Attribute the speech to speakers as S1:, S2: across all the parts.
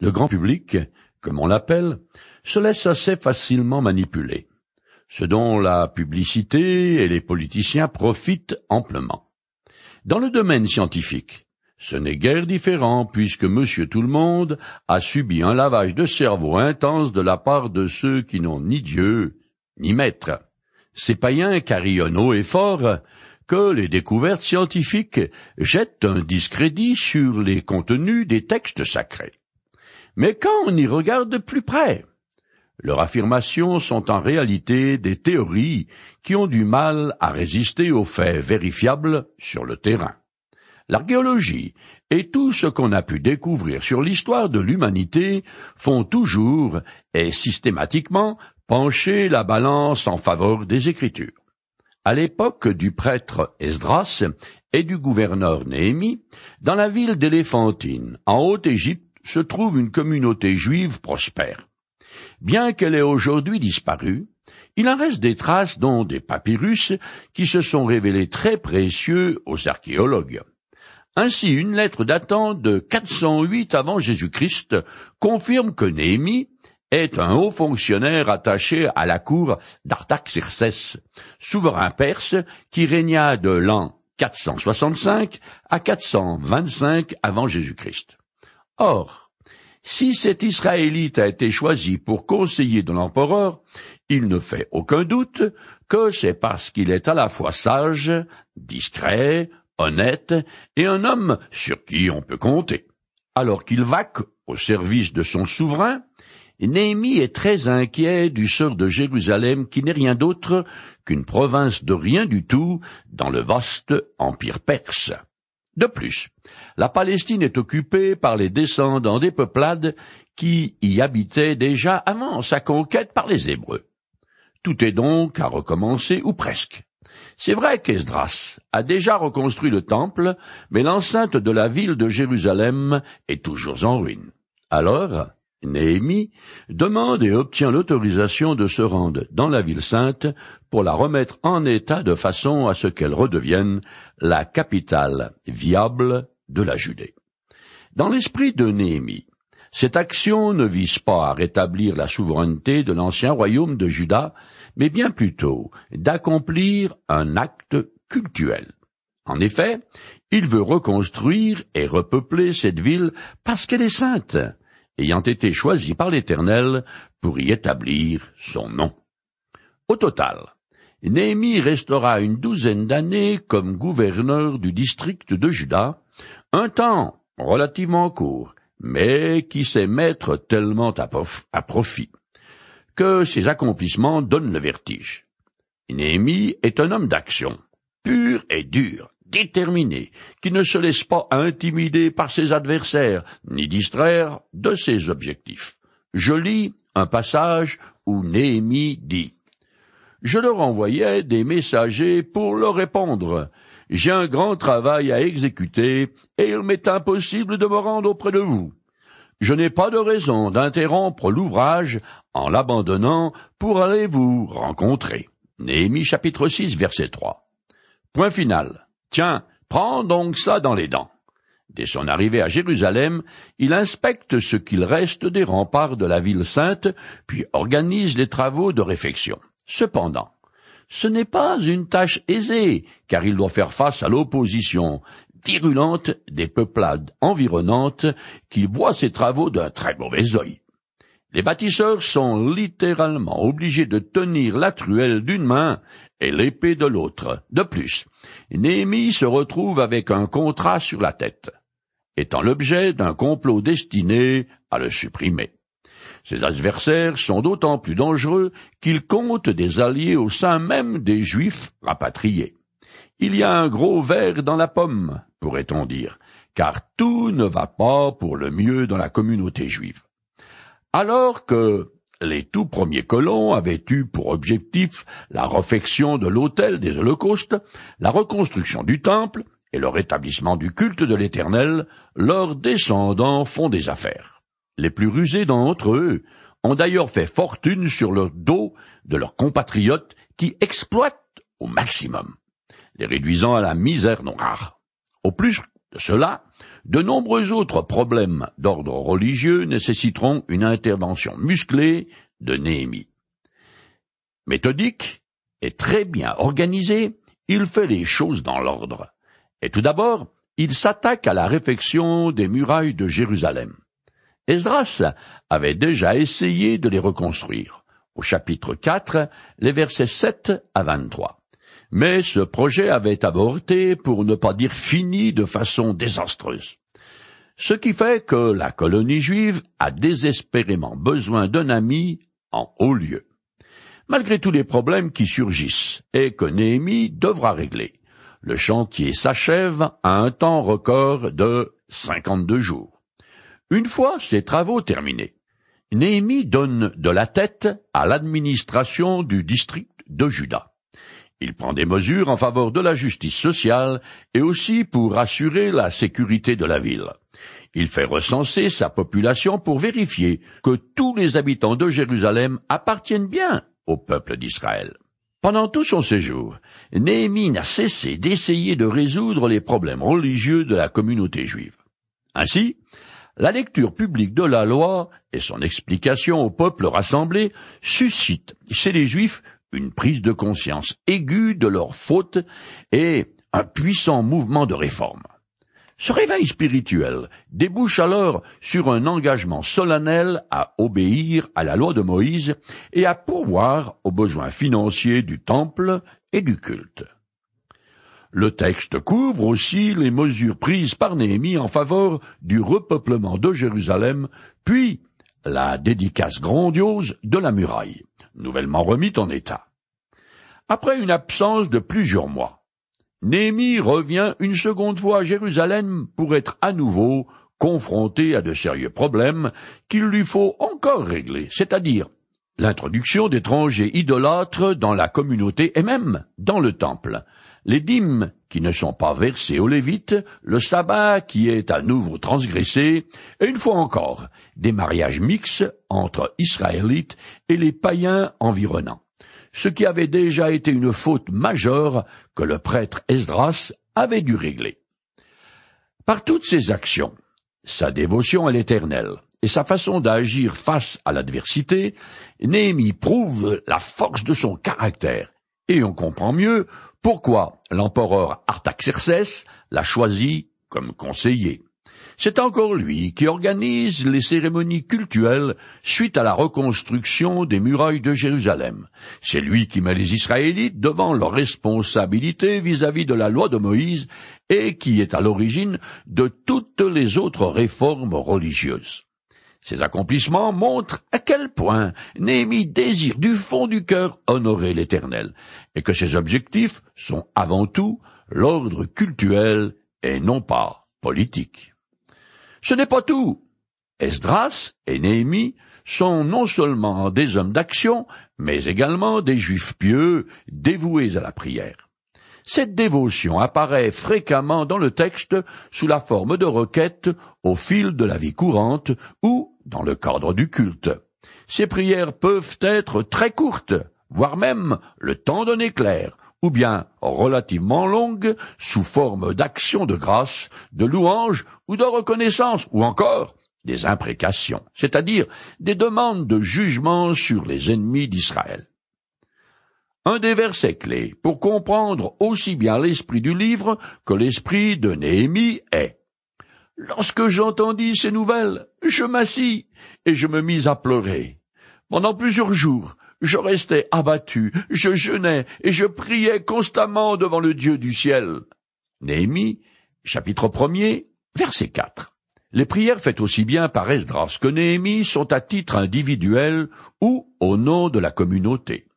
S1: Le grand public, comme on l'appelle, se laisse assez facilement manipuler, ce dont la publicité et les politiciens profitent amplement. Dans le domaine scientifique, ce n'est guère différent puisque monsieur tout le monde a subi un lavage de cerveau intense de la part de ceux qui n'ont ni Dieu ni maître. Ces païens carillonnent haut et fort que les découvertes scientifiques jettent un discrédit sur les contenus des textes sacrés. Mais quand on y regarde de plus près, leurs affirmations sont en réalité des théories qui ont du mal à résister aux faits vérifiables sur le terrain. L'archéologie et tout ce qu'on a pu découvrir sur l'histoire de l'humanité font toujours et systématiquement pencher la balance en faveur des Écritures. À l'époque du prêtre Esdras et du gouverneur Néhémie, dans la ville d'Éléphantine, en Haute-Égypte, se trouve une communauté juive prospère. Bien qu'elle ait aujourd'hui disparu, il en reste des traces dont des papyrus qui se sont révélés très précieux aux archéologues. Ainsi, une lettre datant de 408 avant Jésus-Christ confirme que Néhémie est un haut fonctionnaire attaché à la cour d'Artaxerxès, souverain perse qui régna de l'an 465 à 425 avant Jésus-Christ. Or, si cet Israélite a été choisi pour conseiller de l'empereur, il ne fait aucun doute que c'est parce qu'il est à la fois sage, discret, honnête et un homme sur qui on peut compter. Alors qu'il vaque au service de son souverain, Néhémie est très inquiet du sort de Jérusalem qui n'est rien d'autre qu'une province de rien du tout dans le vaste empire perse. De plus, la Palestine est occupée par les descendants des peuplades qui y habitaient déjà avant sa conquête par les Hébreux. Tout est donc à recommencer, ou presque. C'est vrai qu'Esdras a déjà reconstruit le temple, mais l'enceinte de la ville de Jérusalem est toujours en ruine. Alors, Néhémie demande et obtient l'autorisation de se rendre dans la ville sainte pour la remettre en état de façon à ce qu'elle redevienne la capitale viable de la Judée. Dans l'esprit de Néhémie, cette action ne vise pas à rétablir la souveraineté de l'ancien royaume de Juda, mais bien plutôt d'accomplir un acte cultuel. En effet, il veut reconstruire et repeupler cette ville parce qu'elle est sainte, ayant été choisie par l'Éternel pour y établir son nom. Au total, Néhémie restera une douzaine d'années comme gouverneur du district de Juda, un temps relativement court, mais qui sait mettre tellement à profit que ses accomplissements donnent le vertige. Néhémie est un homme d'action, pur et dur, déterminé, qui ne se laisse pas intimider par ses adversaires, ni distraire de ses objectifs. Je lis un passage où Néhémie dit Je leur envoyais des messagers pour leur répondre. J'ai un grand travail à exécuter, et il m'est impossible de me rendre auprès de vous. Je n'ai pas de raison d'interrompre l'ouvrage en l'abandonnant pour aller vous rencontrer. Néhémie chapitre 6 verset 3. Point final. Tiens, prends donc ça dans les dents. Dès son arrivée à Jérusalem, il inspecte ce qu'il reste des remparts de la ville sainte, puis organise les travaux de réfection. Cependant, ce n'est pas une tâche aisée, car il doit faire face à l'opposition virulente des peuplades environnantes qui voient ces travaux d'un très mauvais œil. Les bâtisseurs sont littéralement obligés de tenir la truelle d'une main et l'épée de l'autre. De plus, Néhémie se retrouve avec un contrat sur la tête, étant l'objet d'un complot destiné à le supprimer. Ses adversaires sont d'autant plus dangereux qu'ils comptent des alliés au sein même des Juifs rapatriés. Il y a un gros verre dans la pomme, pourrait-on dire, car tout ne va pas pour le mieux dans la communauté juive. Alors que les tout premiers colons avaient eu pour objectif la réfection de l'autel des holocaustes, la reconstruction du temple et le rétablissement du culte de l'Éternel, leurs descendants font des affaires. Les plus rusés d'entre eux ont d'ailleurs fait fortune sur le dos de leurs compatriotes qui exploitent au maximum les réduisant à la misère noire. Au plus de cela, de nombreux autres problèmes d'ordre religieux nécessiteront une intervention musclée de Néhémie. Méthodique et très bien organisé, il fait les choses dans l'ordre. Et tout d'abord, il s'attaque à la réfection des murailles de Jérusalem. Esdras avait déjà essayé de les reconstruire. Au chapitre 4, les versets 7 à 23. Mais ce projet avait avorté, pour ne pas dire fini, de façon désastreuse. Ce qui fait que la colonie juive a désespérément besoin d'un ami en haut lieu. Malgré tous les problèmes qui surgissent et que Néhémie devra régler, le chantier s'achève à un temps record de cinquante-deux jours. Une fois ces travaux terminés, Néhémie donne de la tête à l'administration du district de Juda. Il prend des mesures en faveur de la justice sociale et aussi pour assurer la sécurité de la ville. Il fait recenser sa population pour vérifier que tous les habitants de Jérusalem appartiennent bien au peuple d'Israël. Pendant tout son séjour, Néhémie n'a cessé d'essayer de résoudre les problèmes religieux de la communauté juive. Ainsi, la lecture publique de la loi et son explication au peuple rassemblé suscitent chez les Juifs une prise de conscience aiguë de leurs fautes et un puissant mouvement de réforme. Ce réveil spirituel débouche alors sur un engagement solennel à obéir à la loi de Moïse et à pourvoir aux besoins financiers du temple et du culte. Le texte couvre aussi les mesures prises par Néhémie en faveur du repeuplement de Jérusalem, puis la dédicace grandiose de la muraille, nouvellement remise en état. Après une absence de plusieurs mois, Néhémie revient une seconde fois à Jérusalem pour être à nouveau confronté à de sérieux problèmes qu'il lui faut encore régler, c'est-à-dire l'introduction d'étrangers idolâtres dans la communauté et même dans le temple, les dîmes qui ne sont pas versées aux Lévites, le sabbat qui est à nouveau transgressé, et une fois encore, des mariages mixtes entre Israélites et les païens environnants ce qui avait déjà été une faute majeure que le prêtre Esdras avait dû régler. Par toutes ses actions, sa dévotion à l'Éternel et sa façon d'agir face à l'adversité, Néhémie prouve la force de son caractère, et on comprend mieux pourquoi l'empereur Artaxerxès l'a choisi comme conseiller. C'est encore lui qui organise les cérémonies cultuelles suite à la reconstruction des murailles de Jérusalem. C'est lui qui met les Israélites devant leurs responsabilités vis-à-vis de la loi de Moïse et qui est à l'origine de toutes les autres réformes religieuses. Ces accomplissements montrent à quel point Néhémie désire du fond du cœur honorer l'Éternel, et que ses objectifs sont avant tout l'ordre cultuel et non pas politique. Ce n'est pas tout. Esdras et Néhémie sont non seulement des hommes d'action, mais également des juifs pieux dévoués à la prière. Cette dévotion apparaît fréquemment dans le texte sous la forme de requêtes au fil de la vie courante ou dans le cadre du culte. Ces prières peuvent être très courtes, voire même le temps d'un éclair, ou bien relativement longues, sous forme d'actions de grâce, de louanges ou de reconnaissance, ou encore des imprécations, c'est-à-dire des demandes de jugement sur les ennemis d'Israël. Un des versets clés pour comprendre aussi bien l'esprit du livre que l'esprit de Néhémie est Lorsque j'entendis ces nouvelles, je m'assis et je me mis à pleurer. Pendant plusieurs jours, je restais abattu, je jeûnais et je priais constamment devant le Dieu du ciel. Néhémie, chapitre 1 verset 4. Les prières faites aussi bien par Esdras que Néhémie sont à titre individuel ou au nom de la communauté.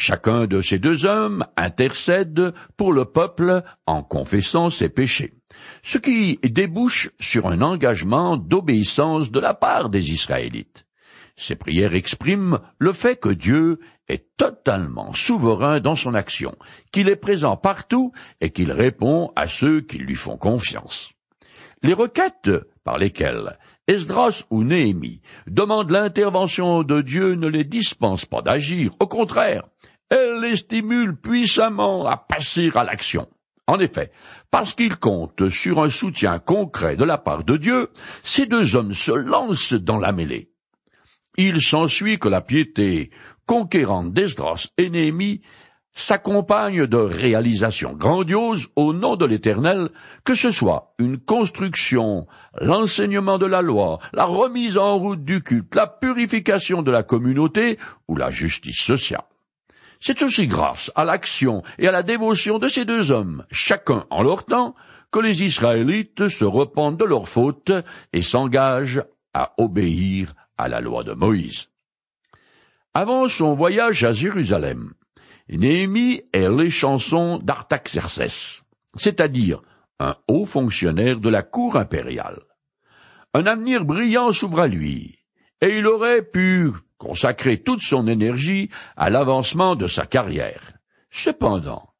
S1: Chacun de ces deux hommes intercède pour le peuple en confessant ses péchés, ce qui débouche sur un engagement d'obéissance de la part des Israélites. Ces prières expriment le fait que Dieu est totalement souverain dans son action, qu'il est présent partout et qu'il répond à ceux qui lui font confiance. Les requêtes par lesquelles Esdras ou Néhémie demandent l'intervention de Dieu ne les dispensent pas d'agir, au contraire, elles les stimulent puissamment à passer à l'action. En effet, parce qu'ils comptent sur un soutien concret de la part de Dieu, ces deux hommes se lancent dans la mêlée. Il s'ensuit que la piété conquérante d'Esdras et Néhémie s'accompagne de réalisations grandioses au nom de l'Éternel, que ce soit une construction, l'enseignement de la loi, la remise en route du culte, la purification de la communauté ou la justice sociale. C'est aussi grâce à l'action et à la dévotion de ces deux hommes, chacun en leur temps, que les Israélites se repentent de leurs fautes et s'engagent à obéir à la loi de Moïse. Avant son voyage à Jérusalem, Néhémie est les chansons d'Artaxerxès, c'est-à-dire un haut fonctionnaire de la cour impériale. Un avenir brillant s'ouvre à lui, et il aurait pu consacrer toute son énergie à l'avancement de sa carrière. Cependant,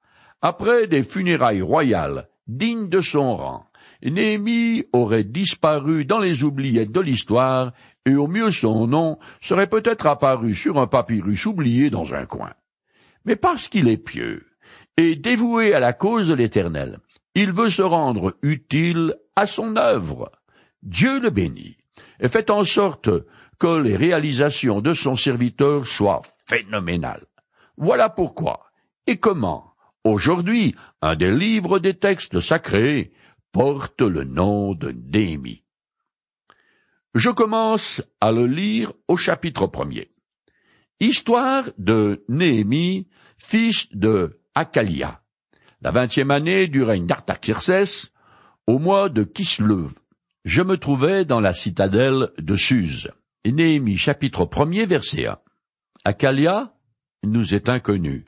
S1: après des funérailles royales dignes de son rang, Néhémie aurait disparu dans les oubliettes de l'histoire, et au mieux son nom serait peut-être apparu sur un papyrus oublié dans un coin mais parce qu'il est pieux et dévoué à la cause de l'Éternel, il veut se rendre utile à son œuvre. Dieu le bénit et fait en sorte que les réalisations de son serviteur soient phénoménales. Voilà pourquoi et comment aujourd'hui un des livres des textes sacrés porte le nom de Néhémie. Je commence à le lire au chapitre premier. Histoire de Néhémie, fils de Akalia, la vingtième année du règne d'Artaxerxès, au mois de Kisleuv. Je me trouvais dans la citadelle de Suse. Néhémie chapitre 1 verset 1. Akalia nous est inconnu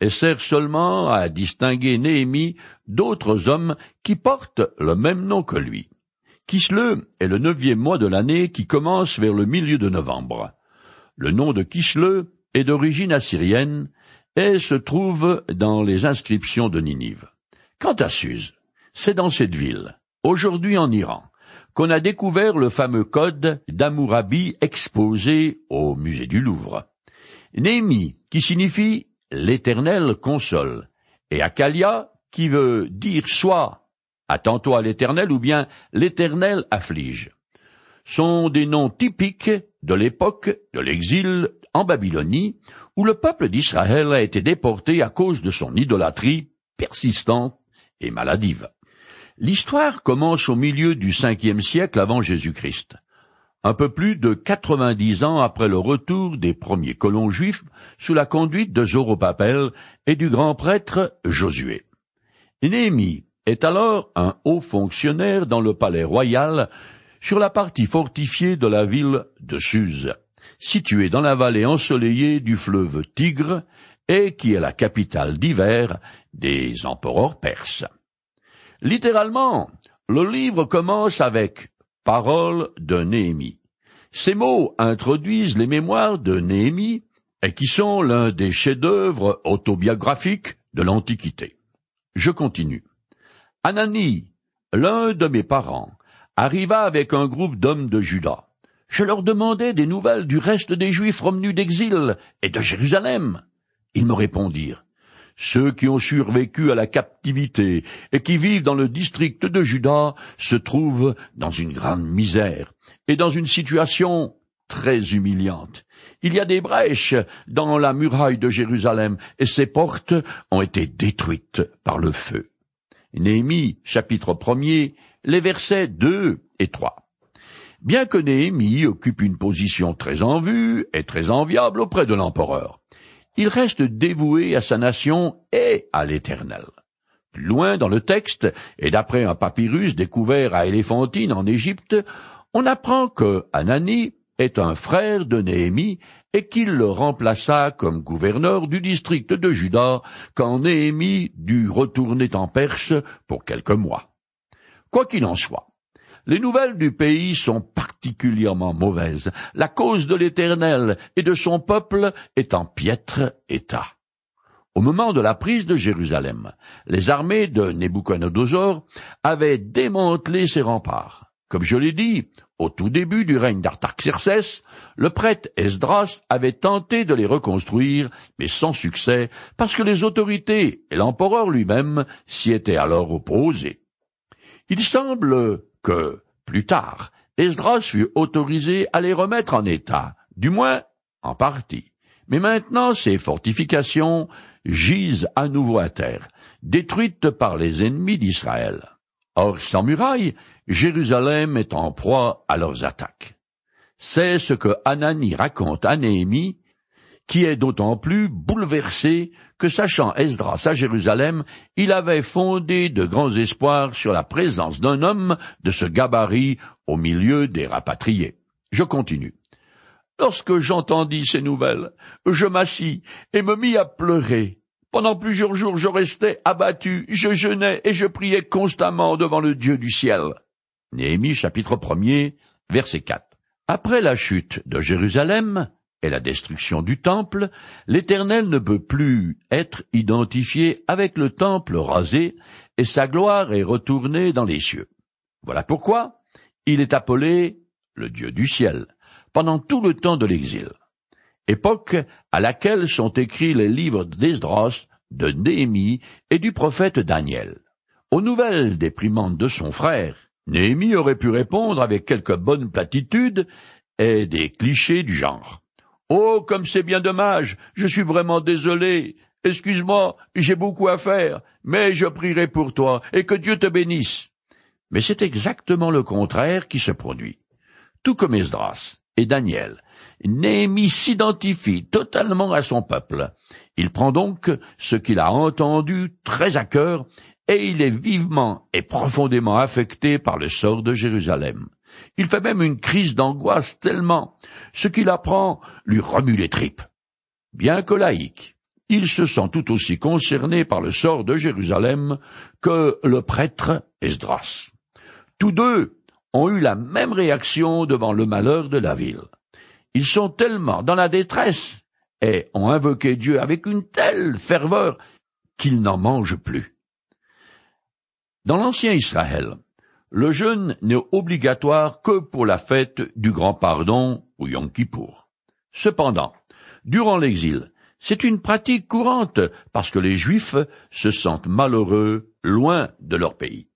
S1: et sert seulement à distinguer Néhémie d'autres hommes qui portent le même nom que lui. Kisleu est le neuvième mois de l'année qui commence vers le milieu de novembre. Le nom de Kishleu est d'origine assyrienne et se trouve dans les inscriptions de Ninive. Quant à Suse, c'est dans cette ville, aujourd'hui en Iran, qu'on a découvert le fameux code d'Amourabi exposé au musée du Louvre. Némi, qui signifie l'éternel console, et Akalia, qui veut dire soit attends-toi à l'éternel ou bien l'éternel afflige, sont des noms typiques de l'époque de l'exil en Babylonie, où le peuple d'Israël a été déporté à cause de son idolâtrie persistante et maladive. L'histoire commence au milieu du cinquième siècle avant Jésus-Christ, un peu plus de quatre-vingt-dix ans après le retour des premiers colons juifs sous la conduite de Zoropapel et du grand prêtre Josué. Néhémie est alors un haut fonctionnaire dans le palais royal sur la partie fortifiée de la ville de Suse, située dans la vallée ensoleillée du fleuve Tigre et qui est la capitale d'hiver des empereurs perses. Littéralement, le livre commence avec Paroles de Néhémie. Ces mots introduisent les mémoires de Néhémie et qui sont l'un des chefs-d'œuvre autobiographiques de l'Antiquité. Je continue. Anani, l'un de mes parents, arriva avec un groupe d'hommes de Juda. Je leur demandai des nouvelles du reste des Juifs revenus d'exil et de Jérusalem. Ils me répondirent. Ceux qui ont survécu à la captivité et qui vivent dans le district de Juda se trouvent dans une grande misère et dans une situation très humiliante. Il y a des brèches dans la muraille de Jérusalem et ses portes ont été détruites par le feu. Néhémie, chapitre 1 les versets 2 et 3. Bien que Néhémie occupe une position très en vue et très enviable auprès de l'empereur, il reste dévoué à sa nation et à l'Éternel. Plus loin dans le texte, et d'après un papyrus découvert à Éléphantine en Égypte, on apprend que Anani est un frère de Néhémie et qu'il le remplaça comme gouverneur du district de Juda quand Néhémie dut retourner en Perse pour quelques mois. Quoi qu'il en soit, les nouvelles du pays sont particulièrement mauvaises. La cause de l'Éternel et de son peuple est en piètre état. Au moment de la prise de Jérusalem, les armées de Nebuchadnezzar avaient démantelé ses remparts. Comme je l'ai dit, au tout début du règne d'Artaxerxès, le prêtre Esdras avait tenté de les reconstruire, mais sans succès, parce que les autorités et l'empereur lui-même s'y étaient alors opposés. Il semble que, plus tard, Esdras fut autorisé à les remettre en état, du moins en partie. Mais maintenant ces fortifications gisent à nouveau à terre, détruites par les ennemis d'Israël. Or, sans murailles, Jérusalem est en proie à leurs attaques. C'est ce que Anani raconte à Néhémie, qui est d'autant plus bouleversé que sachant Esdras à Jérusalem, il avait fondé de grands espoirs sur la présence d'un homme de ce gabarit au milieu des rapatriés. Je continue. Lorsque j'entendis ces nouvelles, je m'assis et me mis à pleurer. Pendant plusieurs jours je restais abattu, je jeûnais et je priais constamment devant le Dieu du ciel. Néhémie chapitre 1 verset 4. Après la chute de Jérusalem et la destruction du temple, l'Éternel ne peut plus être identifié avec le temple rasé et sa gloire est retournée dans les cieux. Voilà pourquoi il est appelé le Dieu du ciel pendant tout le temps de l'exil, époque à laquelle sont écrits les livres d'Esdras, de Néhémie et du prophète Daniel. Aux nouvelles déprimantes de son frère, Néhémie aurait pu répondre avec quelques bonnes platitudes et des clichés du genre. Oh, comme c'est bien dommage, je suis vraiment désolé. Excuse-moi, j'ai beaucoup à faire, mais je prierai pour toi, et que Dieu te bénisse. Mais c'est exactement le contraire qui se produit. Tout comme Esdras, et Daniel. Néhémie s'identifie totalement à son peuple. Il prend donc ce qu'il a entendu très à cœur et il est vivement et profondément affecté par le sort de Jérusalem. Il fait même une crise d'angoisse tellement ce qu'il apprend lui remue les tripes. Bien que laïque, il se sent tout aussi concerné par le sort de Jérusalem que le prêtre Esdras. Tous deux ont eu la même réaction devant le malheur de la ville. Ils sont tellement dans la détresse et ont invoqué Dieu avec une telle ferveur qu'ils n'en mangent plus. Dans l'ancien Israël, le jeûne n'est obligatoire que pour la fête du grand pardon ou Yom Kippour. Cependant, durant l'exil, c'est une pratique courante parce que les Juifs se sentent malheureux loin de leur pays.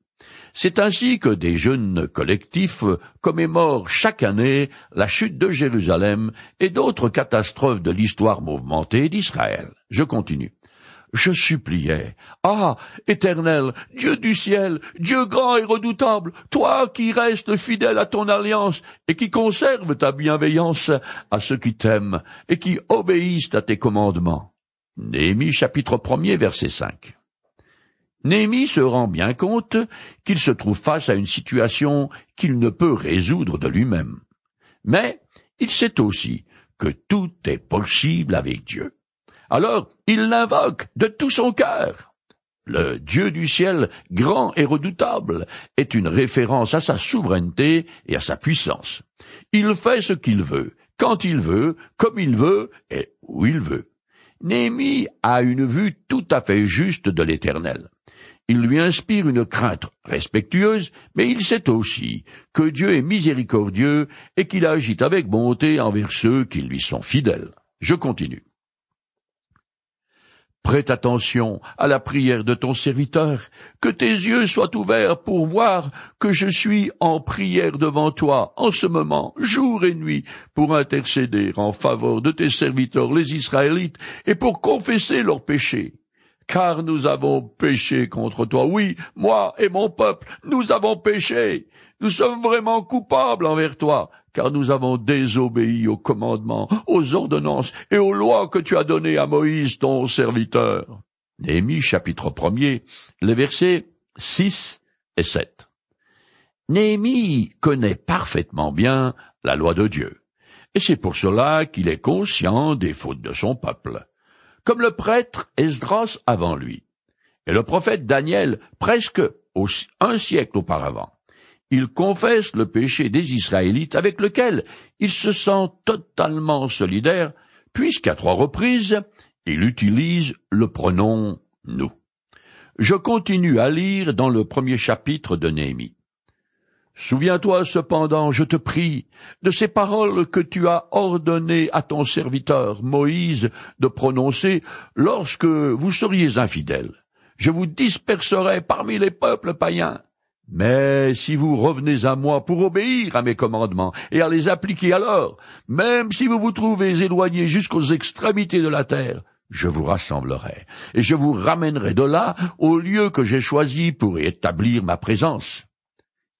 S1: C'est ainsi que des jeunes collectifs commémorent chaque année la chute de Jérusalem et d'autres catastrophes de l'histoire mouvementée d'Israël. Je continue. Je suppliais. Ah. Éternel, Dieu du ciel, Dieu grand et redoutable, toi qui restes fidèle à ton alliance et qui conserves ta bienveillance à ceux qui t'aiment et qui obéissent à tes commandements. Néhémie chapitre 1 verset 5. Néhémie se rend bien compte qu'il se trouve face à une situation qu'il ne peut résoudre de lui-même. Mais il sait aussi que tout est possible avec Dieu. Alors il l'invoque de tout son cœur. Le Dieu du ciel, grand et redoutable, est une référence à sa souveraineté et à sa puissance. Il fait ce qu'il veut, quand il veut, comme il veut et où il veut. Néhémie a une vue tout à fait juste de l'Éternel. Il lui inspire une crainte respectueuse, mais il sait aussi que Dieu est miséricordieux et qu'il agit avec bonté envers ceux qui lui sont fidèles. Je continue. Prête attention à la prière de ton serviteur, que tes yeux soient ouverts pour voir que je suis en prière devant toi en ce moment, jour et nuit, pour intercéder en faveur de tes serviteurs les Israélites et pour confesser leurs péchés car nous avons péché contre toi. Oui, moi et mon peuple, nous avons péché. Nous sommes vraiment coupables envers toi, car nous avons désobéi aux commandements, aux ordonnances et aux lois que tu as données à Moïse, ton serviteur. Néhémie chapitre 1 les versets 6 et 7. Néhémie connaît parfaitement bien la loi de Dieu, et c'est pour cela qu'il est conscient des fautes de son peuple comme le prêtre Esdras avant lui, et le prophète Daniel presque un siècle auparavant. Il confesse le péché des Israélites avec lequel il se sent totalement solidaire, puisqu'à trois reprises, il utilise le pronom nous. Je continue à lire dans le premier chapitre de Néhémie. Souviens-toi cependant, je te prie, de ces paroles que tu as ordonné à ton serviteur Moïse de prononcer lorsque vous seriez infidèles. Je vous disperserai parmi les peuples païens. Mais si vous revenez à moi pour obéir à mes commandements et à les appliquer alors, même si vous vous trouvez éloignés jusqu'aux extrémités de la terre, je vous rassemblerai, et je vous ramènerai de là au lieu que j'ai choisi pour y établir ma présence.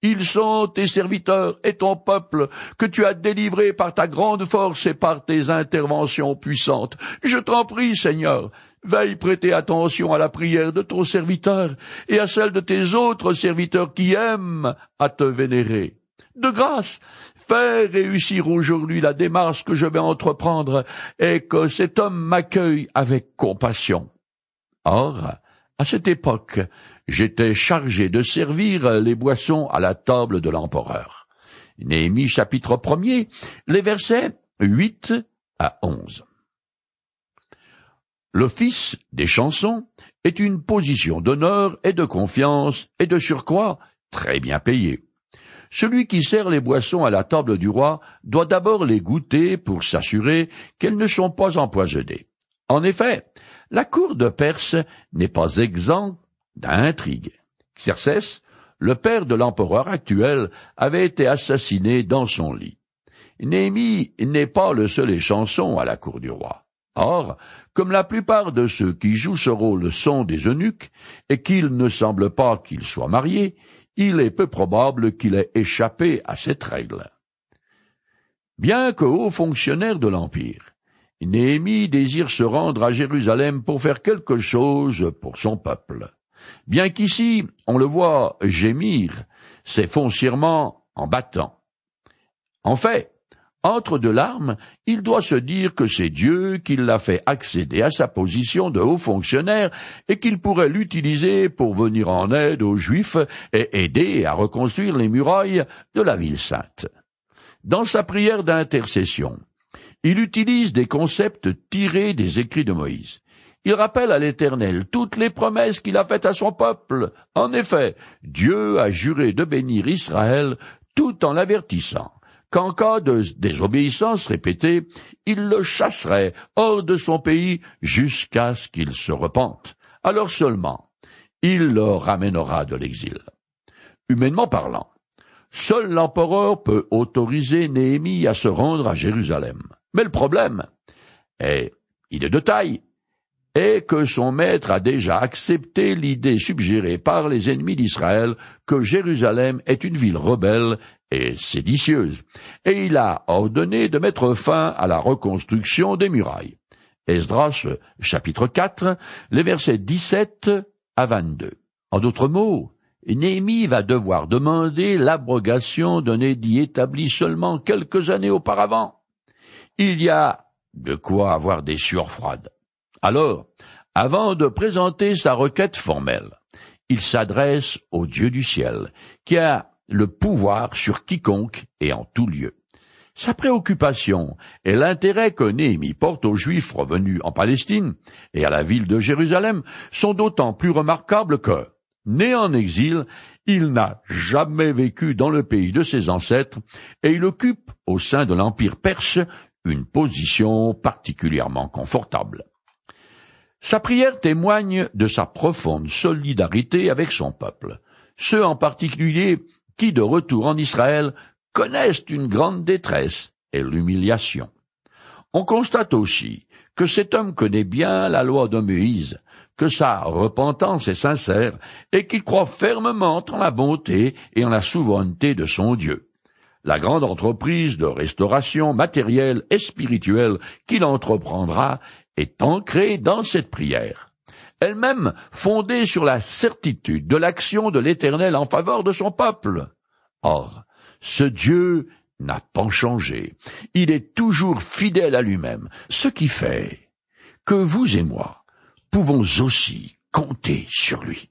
S1: Ils sont tes serviteurs et ton peuple que tu as délivré par ta grande force et par tes interventions puissantes. Je t'en prie, Seigneur, veille prêter attention à la prière de ton serviteur et à celle de tes autres serviteurs qui aiment à te vénérer. De grâce, fais réussir aujourd'hui la démarche que je vais entreprendre et que cet homme m'accueille avec compassion. Or, à cette époque, j'étais chargé de servir les boissons à la table de l'empereur. Néhémie chapitre 1 les versets 8 à 11. L'office des chansons est une position d'honneur et de confiance et de surcroît très bien payée. Celui qui sert les boissons à la table du roi doit d'abord les goûter pour s'assurer qu'elles ne sont pas empoisonnées. En effet, la cour de Perse n'est pas exempte d'intrigue. Xerxès, le père de l'empereur actuel, avait été assassiné dans son lit. Néhémie n'est pas le seul échanson à la cour du roi. Or, comme la plupart de ceux qui jouent ce rôle sont des eunuques, et qu'il ne semble pas qu'ils soient mariés, il est peu probable qu'il ait échappé à cette règle. Bien que haut fonctionnaire de l'Empire, Néhémie désire se rendre à Jérusalem pour faire quelque chose pour son peuple. Bien qu'ici, on le voit gémir, c'est foncièrement en battant. En fait, entre deux larmes, il doit se dire que c'est Dieu qui l'a fait accéder à sa position de haut fonctionnaire et qu'il pourrait l'utiliser pour venir en aide aux Juifs et aider à reconstruire les murailles de la ville sainte. Dans sa prière d'intercession, il utilise des concepts tirés des écrits de Moïse. Il rappelle à l'Éternel toutes les promesses qu'il a faites à son peuple. En effet, Dieu a juré de bénir Israël tout en l'avertissant qu'en cas de désobéissance répétée, il le chasserait hors de son pays jusqu'à ce qu'il se repente. Alors seulement, il le ramènera de l'exil. Humainement parlant, seul l'empereur peut autoriser Néhémie à se rendre à Jérusalem. Mais le problème est, il est de taille, et que son maître a déjà accepté l'idée suggérée par les ennemis d'Israël que Jérusalem est une ville rebelle et séditieuse, et il a ordonné de mettre fin à la reconstruction des murailles. Esdras, chapitre 4, les versets 17 à 22. En d'autres mots, Néhémie va devoir demander l'abrogation d'un édit établi seulement quelques années auparavant. Il y a de quoi avoir des sueurs froides. Alors, avant de présenter sa requête formelle, il s'adresse au Dieu du ciel, qui a le pouvoir sur quiconque et en tout lieu. Sa préoccupation et l'intérêt que Néhémie porte aux Juifs revenus en Palestine et à la ville de Jérusalem sont d'autant plus remarquables que, né en exil, il n'a jamais vécu dans le pays de ses ancêtres et il occupe au sein de l'Empire perse une position particulièrement confortable. Sa prière témoigne de sa profonde solidarité avec son peuple, ceux en particulier qui, de retour en Israël, connaissent une grande détresse et l'humiliation. On constate aussi que cet homme connaît bien la loi de Moïse, que sa repentance est sincère et qu'il croit fermement en la bonté et en la souveraineté de son Dieu. La grande entreprise de restauration matérielle et spirituelle qu'il entreprendra est ancrée dans cette prière, elle-même fondée sur la certitude de l'action de l'Éternel en faveur de son peuple. Or, ce Dieu n'a pas changé, il est toujours fidèle à lui-même, ce qui fait que vous et moi pouvons aussi compter sur lui.